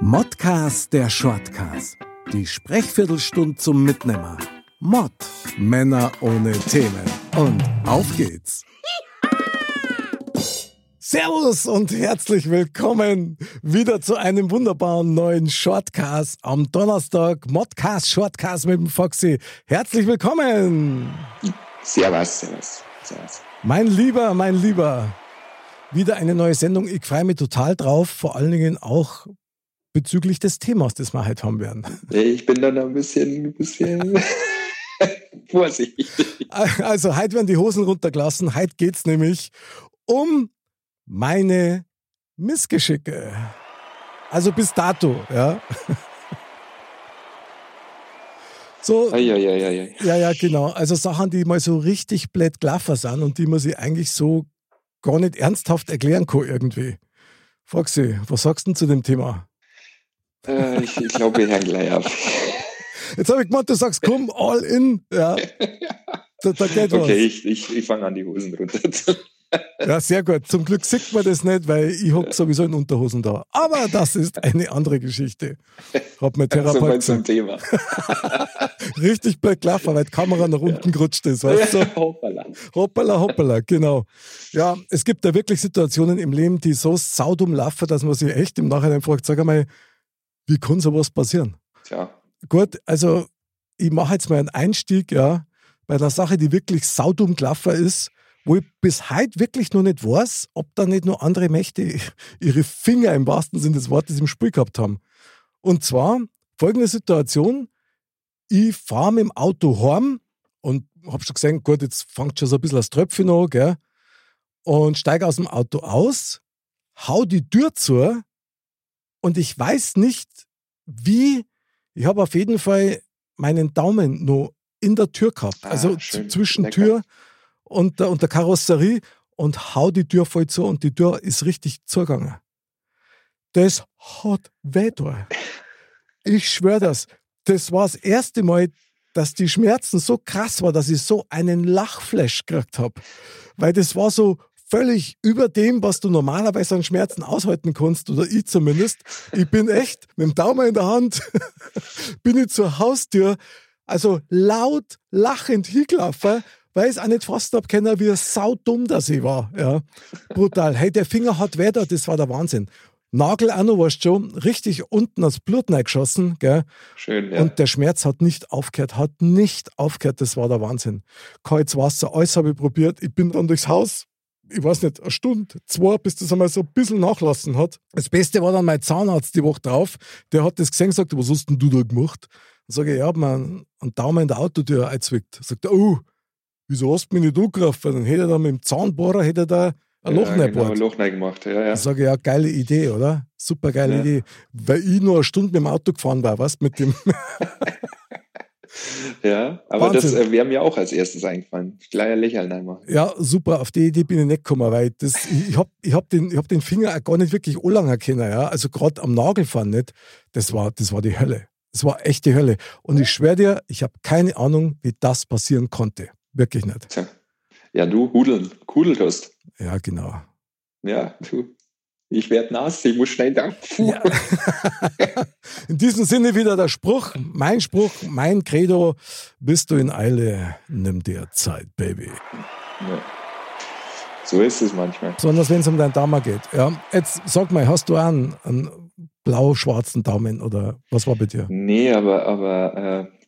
Modcast der Shortcast. Die Sprechviertelstunde zum Mitnehmer. Mod. Männer ohne Themen. Und auf geht's. Servus und herzlich willkommen wieder zu einem wunderbaren neuen Shortcast am Donnerstag. Modcast Shortcast mit dem Foxy. Herzlich willkommen. Servus, servus, servus. Mein Lieber, mein Lieber. Wieder eine neue Sendung. Ich freue mich total drauf. Vor allen Dingen auch bezüglich des Themas, das wir heute haben werden. Ich bin dann ein bisschen, ein bisschen vorsichtig. Also, heute werden die Hosen runtergelassen. Heute geht es nämlich um meine Missgeschicke. Also bis dato, ja. So, Ei, ei, ei, ja, ja, genau. Also Sachen, die mal so richtig blöd glaffer sind und die man sich eigentlich so gar nicht ernsthaft erklären kann irgendwie. Foxy, was sagst du denn zu dem Thema? Äh, ich ich glaube, wir hören gleich auf. Jetzt habe ich gemeint, du sagst, komm, all in. Ja, da, da geht was. Okay, ich, ich, ich fange an, die Hosen runter zu. Ja, sehr gut. Zum Glück sieht man das nicht, weil ich hocke sowieso in Unterhosen da. Aber das ist eine andere Geschichte. Hat mir So Therapeut mal zum gesagt. Thema. Richtig blöd gelaufen, weil die Kamera nach unten gerutscht ist. Weißt du? Hoppala. Hoppala, hoppala, genau. Ja, es gibt da wirklich Situationen im Leben, die so saudum laufen, dass man sich echt im Nachhinein fragt, sag einmal, wie kann sowas passieren? Tja, Gut, also ich mache jetzt mal einen Einstieg, ja, bei einer Sache, die wirklich saudum gelaufen ist, wo ich bis heute wirklich noch nicht weiß, ob da nicht noch andere Mächte ihre Finger im wahrsten Sinne des Wortes im Spiel gehabt haben. Und zwar folgende Situation, ich fahre mit dem Auto heim und habe schon gesehen, gut, jetzt fängt schon so ein bisschen das Tröpfchen an, gell, und steige aus dem Auto aus, hau die Tür zu und ich weiß nicht, wie, ich habe auf jeden Fall meinen Daumen noch in der Tür gehabt, Ah, also schön. zwischen. Tür und der, und der Karosserie und hau die Tür voll zu und die Tür ist richtig zugegangen. Das hat weh da. Ich schwöre das. Das war das erste Mal, dass die Schmerzen so krass war, dass ich so einen Lachflash gekriegt habe. Weil das war so völlig über dem, was du normalerweise an Schmerzen aushalten kannst, oder ich zumindest. Ich bin echt mit dem Daumen in der Hand, bin ich zur Haustür, also laut lachend hingelaufen, weil ich es auch nicht fassen hab können, wie saudumm das ich war. Ja. Brutal. Hey, der Finger hat da, das war der Wahnsinn. Nagel auch noch, weißt du schon, richtig unten das Blut reingeschossen, gell? schön, ja. Und der Schmerz hat nicht aufgehört, hat nicht aufgehört, das war der Wahnsinn. Kaltes Wasser, alles habe ich probiert. Ich bin dann durchs Haus, ich weiß nicht, eine Stunde, zwei, bis das einmal so ein bisschen nachlassen hat. Das Beste war dann mein Zahnarzt die Woche drauf, der hat das gesehen und gesagt, was hast denn du da gemacht? Dann sage ich, ich habe mir einen Daumen in der Autotür eingezwickt. Sagt er, oh, wieso hast du mich nicht angegriffen? Dann hätte er da mit dem Zahnbohrer hätte da ein Loch ja, genau, ein Loch rein gemacht. Ja, ja. Dann sage ich, ja, geile Idee, oder? Super geile Ja. Idee. Weil ich nur eine Stunde mit dem Auto gefahren war, was? Mit dem, ja. Aber das Wahnsinn. äh, wäre mir auch als erstes eingefallen. Ein Lächeln einmal. ja, super, auf die Idee bin ich nicht gekommen, weil das, ich, habe ich hab den, ich hab den Finger auch gar nicht wirklich anlangen können, ja. Also gerade am Nagelfahren nicht. Das war, das war die Hölle. Das war echt die Hölle. Und ich schwöre dir, ich habe keine Ahnung, wie das passieren konnte. Wirklich nicht. Tja. Ja, du hudeln, hudelt hast. Ja, genau. Ja, du. Ich werde nass, ich muss schnell da. Puh. Ja. In diesem Sinne wieder der Spruch, mein Spruch, mein Credo, bist du in Eile, nimm dir Zeit, Baby. Ja. So ist es manchmal. Besonders wenn es um deinen Daumen geht. Ja, jetzt sag mal, hast du einen, einen blau-schwarzen Daumen oder was war bei dir? Nee, aber, aber äh,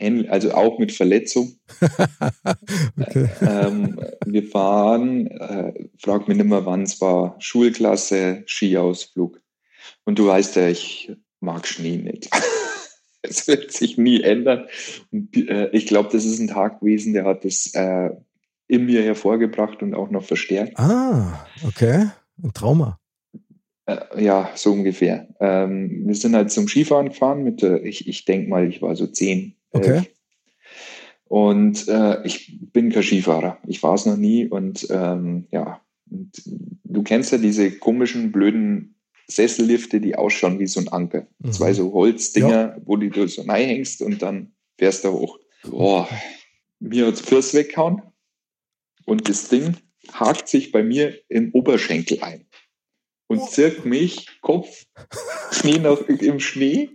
ähnlich- also auch mit Verletzung. Okay. ähm, wir fahren, äh, frag mich nicht mehr, wann es war, Schulklasse, Skiausflug. Und du weißt ja, ich mag Schnee nicht. Es wird sich nie ändern. Und, äh, ich glaube, das ist ein Tag gewesen, der hat das äh, in mir hervorgebracht und auch noch verstärkt. Ah, okay. Ein Trauma. Äh, ja, so ungefähr. Ähm, wir sind halt zum Skifahren gefahren mit, ich, ich denke mal, ich war so zehn. Okay. Und äh, ich bin kein Skifahrer. Ich war es noch nie. Und ähm, ja, und du kennst ja diese komischen, blöden Sessellifte, die ausschauen wie so ein Anker. Mhm. Zwei so Holzdinger, ja. wo du so reinhängst und dann fährst du hoch. Boah, mir hat Fürs weggehauen und das Ding hakt sich bei mir im Oberschenkel ein und zirkt mich Kopf, Schnee noch im Schnee,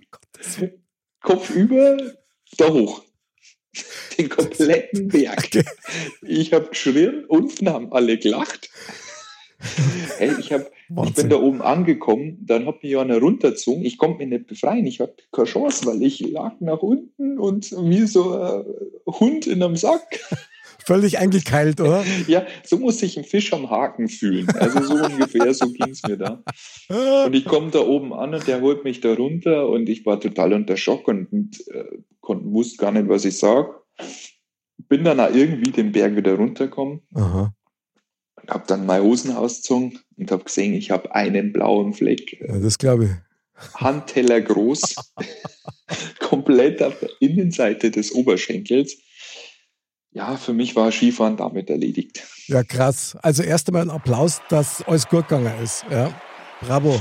Kopf über, da hoch. Den kompletten Berg. Ich habe geschrien, unten haben alle gelacht. Hey, ich, hab, ich bin da oben angekommen, dann hat mich einer runtergezogen. Ich konnte mich nicht befreien. Ich hatte keine Chance, weil ich lag nach unten und wie so ein Hund in einem Sack. Völlig eingekeilt, oder? ja, so muss sich ein Fisch am Haken fühlen. Also so ungefähr, so ging es mir da. Und ich komme da oben an und der holt mich da runter und ich war total unter Schock und, und äh, wusste gar nicht, was ich sage. Bin dann auch irgendwie den Berg wieder runtergekommen. Aha habe dann meine Hosen ausgezogen und habe gesehen, ich habe einen blauen Fleck. Ja, das glaube ich. Handteller groß, komplett auf der Innenseite des Oberschenkels. Ja, für mich war Skifahren damit erledigt. Ja, krass. Also erst einmal ein Applaus, dass alles gut gegangen ist. Ja, bravo,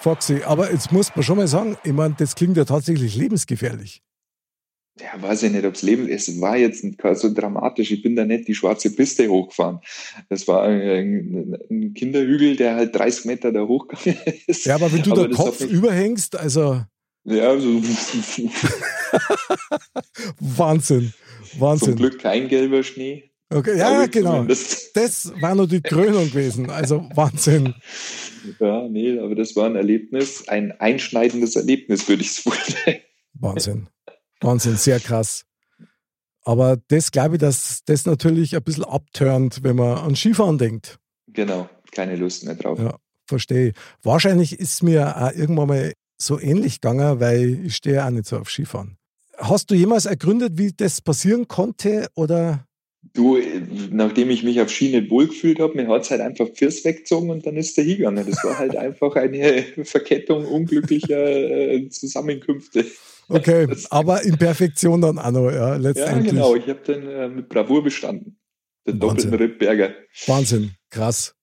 Foxy. Aber jetzt muss man schon mal sagen, ich meine, das klingt ja tatsächlich lebensgefährlich ja, weiß ich nicht, ob es Leben, es war jetzt so dramatisch. Ich bin da nicht die schwarze Piste hochgefahren. Das war ein, ein Kinderhügel, der halt 30 Meter da hochgegangen ist. Ja, aber wenn du aber da Kopf überhängst, also. Ja, so. Wahnsinn. Wahnsinn. Zum Glück kein gelber Schnee. Okay, ja, genau. Zumindest. Das war nur die Krönung gewesen. Also Wahnsinn. Ja, nee, aber das war ein Erlebnis, ein einschneidendes Erlebnis, würde ich es wohl nennen. Wahnsinn. Wahnsinn, sehr krass. Aber das glaube ich, dass das natürlich ein bisschen abturnt, wenn man an Skifahren denkt. Genau, keine Lust mehr drauf. Ja, verstehe. Wahrscheinlich ist mir auch irgendwann mal so ähnlich gegangen, weil ich stehe auch nicht so auf Skifahren. Hast du jemals ergründet, wie das passieren konnte oder? Du, nachdem ich mich auf nicht wohlgefühlt habe, mir hat es halt einfach Fürs weggezogen und dann ist der hingegangen. Das war halt einfach eine Verkettung unglücklicher äh, Zusammenkünfte. Okay, aber in Perfektion dann auch noch, ja, letztendlich. Ja, genau. Ich habe den äh, mit Bravour bestanden. Den doppelten Rippberger. Wahnsinn, krass.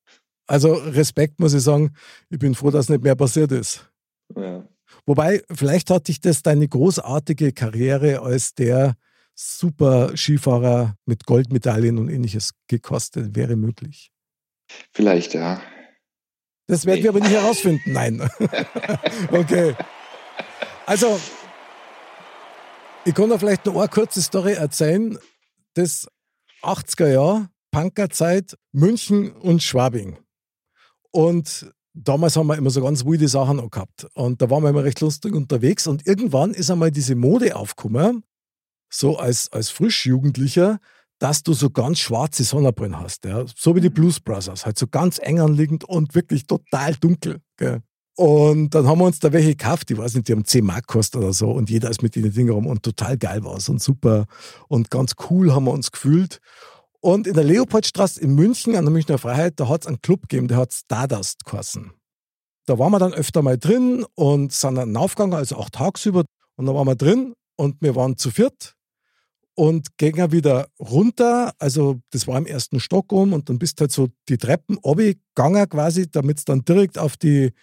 Also Respekt, muss ich sagen. Ich bin froh, dass nicht mehr passiert ist. Ja. Wobei, vielleicht hat dich das deine großartige Karriere als der super Skifahrer mit Goldmedaillen und ähnliches gekostet. Wäre möglich. Vielleicht, ja. Das werden nee. wir aber nicht herausfinden. Nein. okay. Also, ich kann da vielleicht noch eine kurze Story erzählen. Das 80er Jahr, Punkerzeit, München und Schwabing. Und damals haben wir immer so ganz wilde Sachen auch gehabt. Und da waren wir immer recht lustig unterwegs. Und irgendwann ist einmal diese Mode aufgekommen, so als, als Frischjugendlicher, dass du so ganz schwarze Sonnenbrillen hast. Ja? So wie die Blues Brothers, halt so ganz eng anliegend und wirklich total dunkel. Gell? Und dann haben wir uns da welche gekauft, ich weiß nicht, die haben 10 Mark gekostet oder so und jeder ist mit den Dingen rum und total geil war es und super und ganz cool haben wir uns gefühlt. Und in der Leopoldstraße in München, an der Münchner Freiheit, da hat es einen Club gegeben, der hat Stardust geheißen. Da waren wir dann öfter mal drin und sind dann aufgegangen, also auch tagsüber. Und da waren wir drin und wir waren zu viert und gingen wieder runter. Also das war im ersten Stock um und dann bist halt so die Treppen gegangen quasi, damit es dann direkt auf die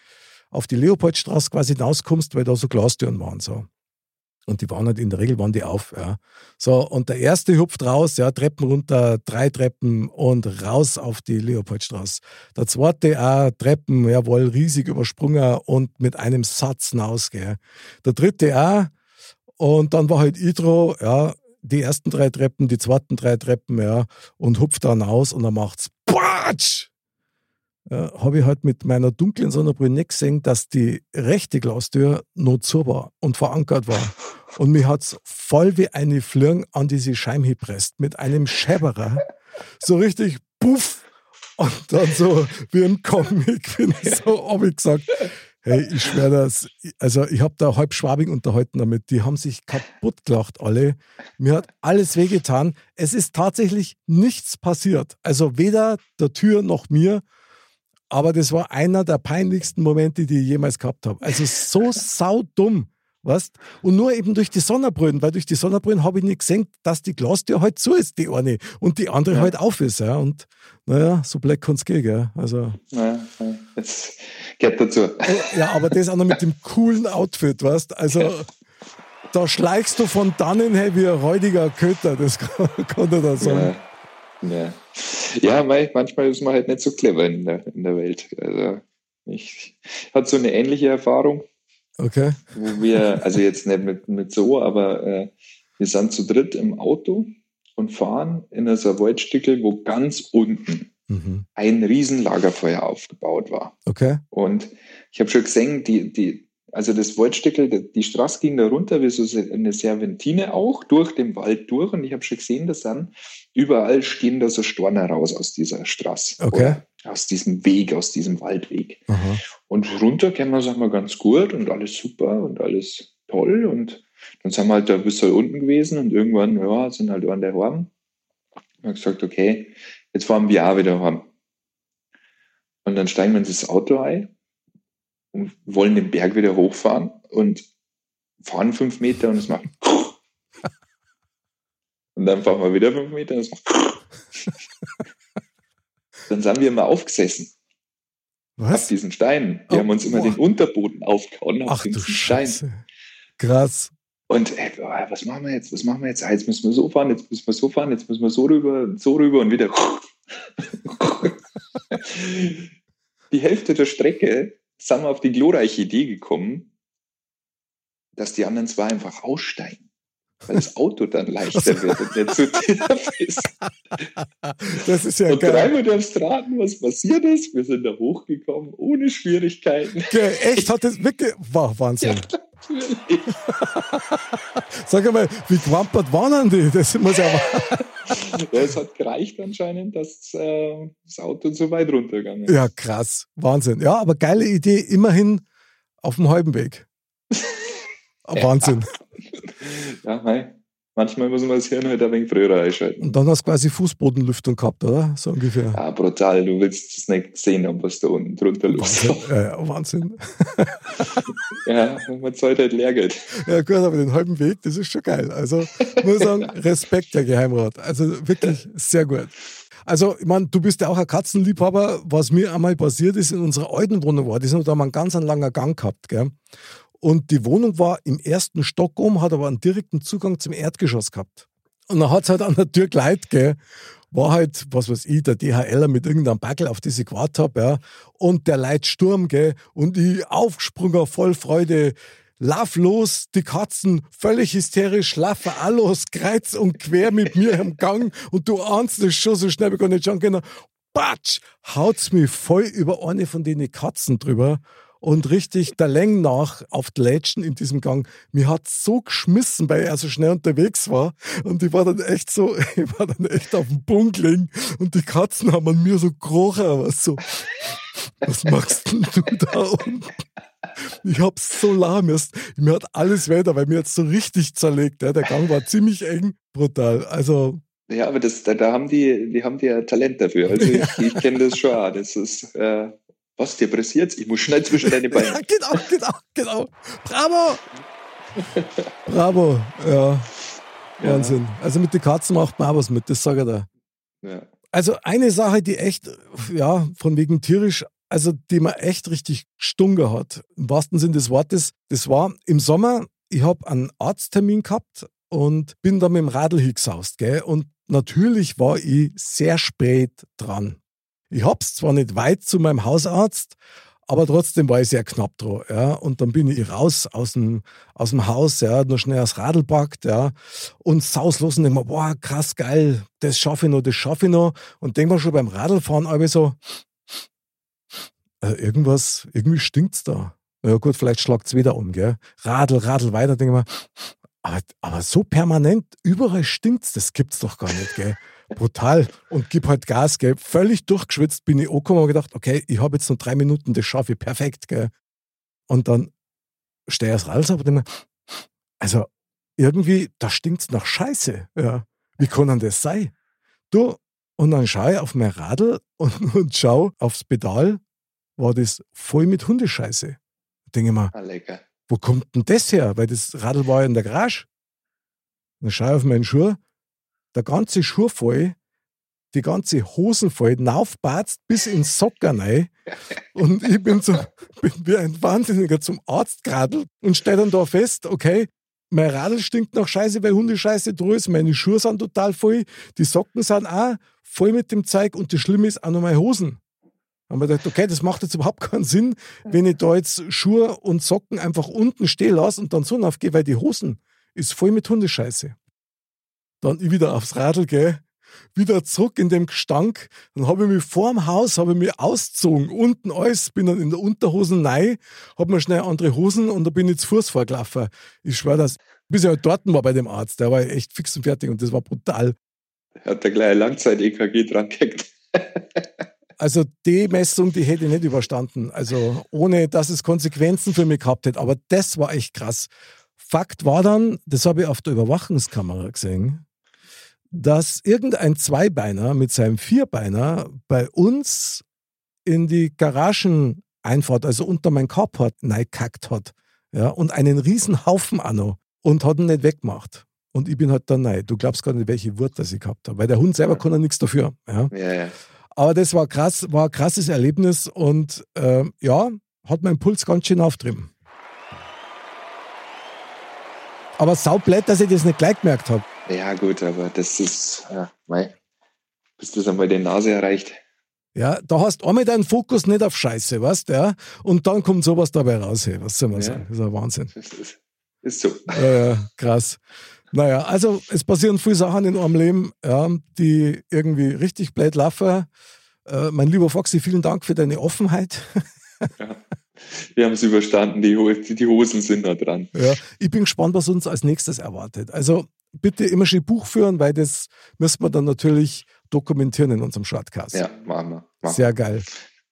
auf die Leopoldstraße quasi hinauskommst, weil da so Glastüren waren. So. Und die waren halt in der Regel waren die auf. Ja. So, und der erste hupft raus, ja, Treppen runter, drei Treppen und raus auf die Leopoldstraße. Der zweite auch Treppen, jawohl, riesig übersprungen und mit einem Satz hinaus. Gell. Der dritte auch. Und dann war halt Idro, ja, die ersten drei Treppen, die zweiten drei Treppen, ja, und hupft dann aus und dann macht's Patsch! Äh, habe ich halt mit meiner dunklen Sonnenbrille nicht gesehen, dass die rechte Glastür noch zu war und verankert war. Und mich hat es voll wie eine Flirn an diese Scheibe gepresst, mit einem Schäberer. So richtig puff. Und dann so wie im Comic bin ich so, habe ich gesagt, Hey, ich schwöre das. Also, ich habe da halb Schwabing unterhalten damit. Die haben sich kaputt gelacht, alle. Mir hat alles wehgetan. Es ist tatsächlich nichts passiert. Also, weder der Tür noch mir. Aber das war einer der peinlichsten Momente, die ich jemals gehabt habe. Also, so saudumm. Weißt? Und nur eben durch die Sonnenbrillen, weil durch die Sonnenbrillen habe ich nicht gesehen, dass die Glastür halt zu ist, die eine, und die andere ja. halt auf ist. Ja. Und naja, so black kann es gehen. Gell? Also, ja, das gehört dazu. Oh, ja, aber das auch noch mit dem coolen Outfit, weißt Also, da schleichst du von dannen her wie ein räudiger Köter, das kann, kann er da sagen. Ja, ja. Ja manchmal ist man halt nicht so clever in der, in der Welt. Also, ich hatte so eine ähnliche Erfahrung Okay. Wo wir, also jetzt nicht mit, mit so, aber äh, wir sind zu dritt im Auto und fahren in so ein Waldstückel, wo ganz unten mhm. ein Riesenlagerfeuer aufgebaut war. Okay. Und ich habe schon gesehen, die, die, also das Waldstückel, die, die Straße ging da runter wie so eine Serventine auch, durch den Wald durch. Und ich habe schon gesehen, dass dann überall stehen da so Storner raus aus dieser Straße. Okay aus diesem Weg, aus diesem Waldweg. Aha. Und runter kennen wir, sagen wir, ganz gut und alles super und alles toll. Und dann sind wir halt da bis unten gewesen und irgendwann, ja, sind halt an der Horn. Und haben gesagt, okay, jetzt fahren wir auch wieder heim. Und dann steigen wir in das Auto ein und wollen den Berg wieder hochfahren und fahren fünf Meter und es macht. Und dann fahren wir wieder fünf Meter. Dann sind wir immer aufgesessen. Was? Auf diesen Steinen. Wir oh, haben uns immer boah. den Unterboden aufgehauen auf Ach, diesen du Stein. Krass. Und ey, was machen wir jetzt? Was machen wir jetzt? Ah, jetzt müssen wir so fahren, jetzt müssen wir so fahren, jetzt müssen wir so rüber, so rüber und wieder. die Hälfte der Strecke sind wir auf die glorreiche Idee gekommen, dass die anderen zwei einfach aussteigen weil das Auto dann leichter wird und nicht so tief ist. Das ist ja und geil. dreimal durchs Raten, was passiert ist. Wir sind da hochgekommen, ohne Schwierigkeiten. Okay, echt? Hat das wirklich... Wow, Wahnsinn. Ja, natürlich. Sag mal, wie gewampert waren die? Das muss ja... ja, es hat gereicht anscheinend, dass äh, das Auto so weit runtergegangen ist. Ja, krass. Wahnsinn. Ja, aber geile Idee, immerhin auf dem halben Weg. Wahnsinn. Ja, mei. Manchmal muss man das Hirn halt ein wenig früher einschalten. Und dann hast du quasi Fußbodenlüftung gehabt, oder? So ungefähr. Ja, brutal. Du willst es nicht sehen was da unten drunter los ist. Ja, ja, Wahnsinn. ja, man zahlt halt Lehrgeld. Ja, gut, aber den halben Weg, das ist schon geil. Also, ich muss sagen, Respekt, der Geheimrat. Also, wirklich sehr gut. Also, ich meine, du bist ja auch ein Katzenliebhaber. Was mir einmal passiert ist in unserer alten Wohnung war, die sind da mal einen ganz einen langen Gang gehabt, gell? Und die Wohnung war im ersten Stock oben, hat aber einen direkten Zugang zum Erdgeschoss gehabt. Und dann hat es halt an der Tür geleitet, gell, war halt, was weiß ich, der DHLer mit irgendeinem Backel, auf das ich gewartet habe, ja. Und der Leitsturm, gell, und ich aufgesprungen, voll Freude, lauf los, die Katzen völlig hysterisch, laufen alles kreuz und quer mit mir im Gang und du ahnst es schon so schnell, wie gar nicht schauen können. Batsch, haut's mich voll über eine von den Katzen drüber und richtig der Länge nach auf die Lätschen in diesem Gang. Mir hat so geschmissen, weil er so schnell unterwegs war. Und ich war dann echt so, ich war dann echt auf dem Bunkling und die Katzen haben an mir so gekrochen, aber so, was machst denn du da unten? Ich hab's so lahm erst. Mir hat alles weiter, weil mir jetzt so richtig zerlegt. Ja. Der Gang war ziemlich eng, brutal. Also. Ja, aber das, da, da haben die, die haben die ja Talent dafür. Also ich, ich kenne das schon. Auch. Das ist, äh, was, dir pressiert's? Ich muss schnell zwischen deine Beine. ja, genau, genau, genau. Bravo! Bravo, ja. Wahnsinn. Ja. Also mit den Katzen macht man auch was mit, das sage ich da. Ja. Also eine Sache, die echt, ja, von wegen tierisch, also die man echt richtig stunger hat, im wahrsten Sinne des Wortes, das war im Sommer, ich habe einen Arzttermin gehabt und bin da mit dem Radl hingesaust, gell? Und natürlich war ich sehr spät dran. Ich hab's zwar nicht weit zu meinem Hausarzt, aber trotzdem war ich sehr knapp dran. Ja. Und dann bin ich raus aus dem, aus dem Haus, ja, nur schnell das Radl packt, ja, und sauslos und denke mir, boah, krass geil, das schaffe ich noch, das schaffe ich noch. Und denke mir schon beim Radlfahren aber so, äh, irgendwas, irgendwie stinkt's da. Ja gut, vielleicht schlagt's wieder um, gell. Radl, Radl weiter, denke mir, aber, aber so permanent, überall stinkt's, das gibt's doch gar nicht, gell brutal und gib halt Gas, gell. Völlig durchgeschwitzt bin ich angekommen und gedacht, okay, ich habe jetzt noch drei Minuten, das schaffe ich perfekt, gell. Und dann stehe ich Radl und denke also irgendwie, da stinkt es nach Scheiße. Ja. Wie kann denn das sein? Du, und dann schaue ich auf mein Radl und, und schaue aufs Pedal, war das voll mit Hundescheiße. Denke ich mir, Ah, wo kommt denn das her? Weil das Radl war ja in der Garage. Dann schaue ich auf meinen Schuh, der ganze Schuh voll, die ganze Hosen voll, naufbatzt bis ins Socker rein. Und ich bin, so, bin wie ein Wahnsinniger zum Arzt geradelt und stelle dann da fest, okay, mein Radl stinkt nach Scheiße, weil Hundescheiße drin ist, meine Schuhe sind total voll, die Socken sind auch voll mit dem Zeug und das Schlimme ist auch noch meine Hosen. Haben wir gedacht, okay, das macht jetzt überhaupt keinen Sinn, wenn ich da jetzt Schuhe und Socken einfach unten stehen lasse und dann so aufgehe, weil die Hosen ist voll mit Hundescheiße. Dann ich wieder aufs Radl gehe, wieder zurück in dem Gestank. Dann habe ich mich vor dem Haus habe ich mich ausgezogen, unten alles, bin dann in der Unterhosen rein, habe mir schnell andere Hosen und da bin ich zu Fuß vorgelaufen. Ich schwöre das, bis ich halt dort war bei dem Arzt, der war echt fix und fertig und das war brutal. Hat der gleich Langzeit-EKG dran gehängt. Also die Messung, die hätte ich nicht überstanden. Also ohne, dass es Konsequenzen für mich gehabt hätte. Aber das war echt krass. Fakt war dann, das habe ich auf der Überwachungskamera gesehen, dass irgendein Zweibeiner mit seinem Vierbeiner bei uns in die Garageneinfahrt, also unter mein Carport, reingekackt hat. Ja, und einen riesen Haufen anno und hat ihn nicht weggemacht. Und ich bin halt dann nein. Du glaubst gar nicht, welche Wurt das ich gehabt habe. Weil der Hund selber kann ja nichts dafür. Ja. Ja, ja. Aber das war krass, war ein krasses Erlebnis und äh, ja, hat meinen Puls ganz schön auftrieben. Aber saublöd, dass ich das nicht gleich gemerkt habe. Ja, gut, aber das ist, ja, mei, bis das einmal die Nase erreicht. Ja, da hast du einmal deinen Fokus nicht auf Scheiße, weißt du? Ja? Und dann kommt sowas dabei raus. Hey, was soll man Ja. sagen? Das ist ein Wahnsinn. Ist, ist so. Äh, krass. Naja, also es passieren viele Sachen in eurem Leben, ja, die irgendwie richtig blöd laufen. Äh, mein lieber Foxy, vielen Dank für deine Offenheit. Wir haben es überstanden, die, die Hosen sind da dran. Ja, ich bin gespannt, was uns als nächstes erwartet. Also bitte immer schön Buch führen, weil das müssen wir dann natürlich dokumentieren in unserem Shortcast. Ja, machen wir. Machen. Sehr geil.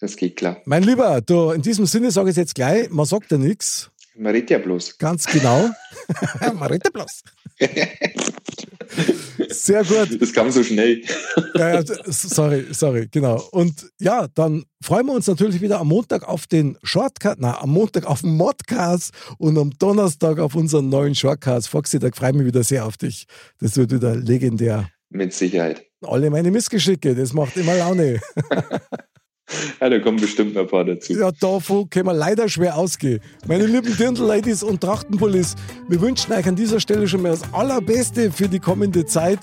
Das geht klar. Mein Lieber, du, in diesem Sinne sage ich jetzt gleich, man sagt ja nichts. Man redet ja bloß. Ganz genau. man redet ja bloß. Sehr gut. Das kam so schnell. Ja, ja, sorry, sorry, genau. Und ja, dann freuen wir uns natürlich wieder am Montag auf den Shortcast, na, am Montag auf den Modcast und am Donnerstag auf unseren neuen Shortcast. Foxy, da freue ich mich wieder sehr auf dich. Das wird wieder legendär. Mit Sicherheit. Alle meine Missgeschicke, das macht immer Laune. Ja, da kommen bestimmt noch ein paar dazu. Ja, davon können wir leider schwer ausgehen. Meine lieben Dirndl-Ladies und Trachtenpullis, wir wünschen euch an dieser Stelle schon mal das Allerbeste für die kommende Zeit.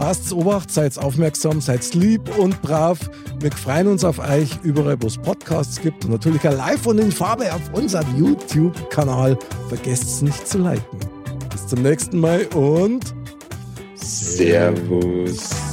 Passt Obacht, seid aufmerksam, seid lieb und brav. Wir freuen uns auf euch überall, wo es Podcasts gibt und natürlich auch live und in Farbe auf unserem YouTube-Kanal. Vergesst es nicht zu liken. Bis zum nächsten Mal und Servus.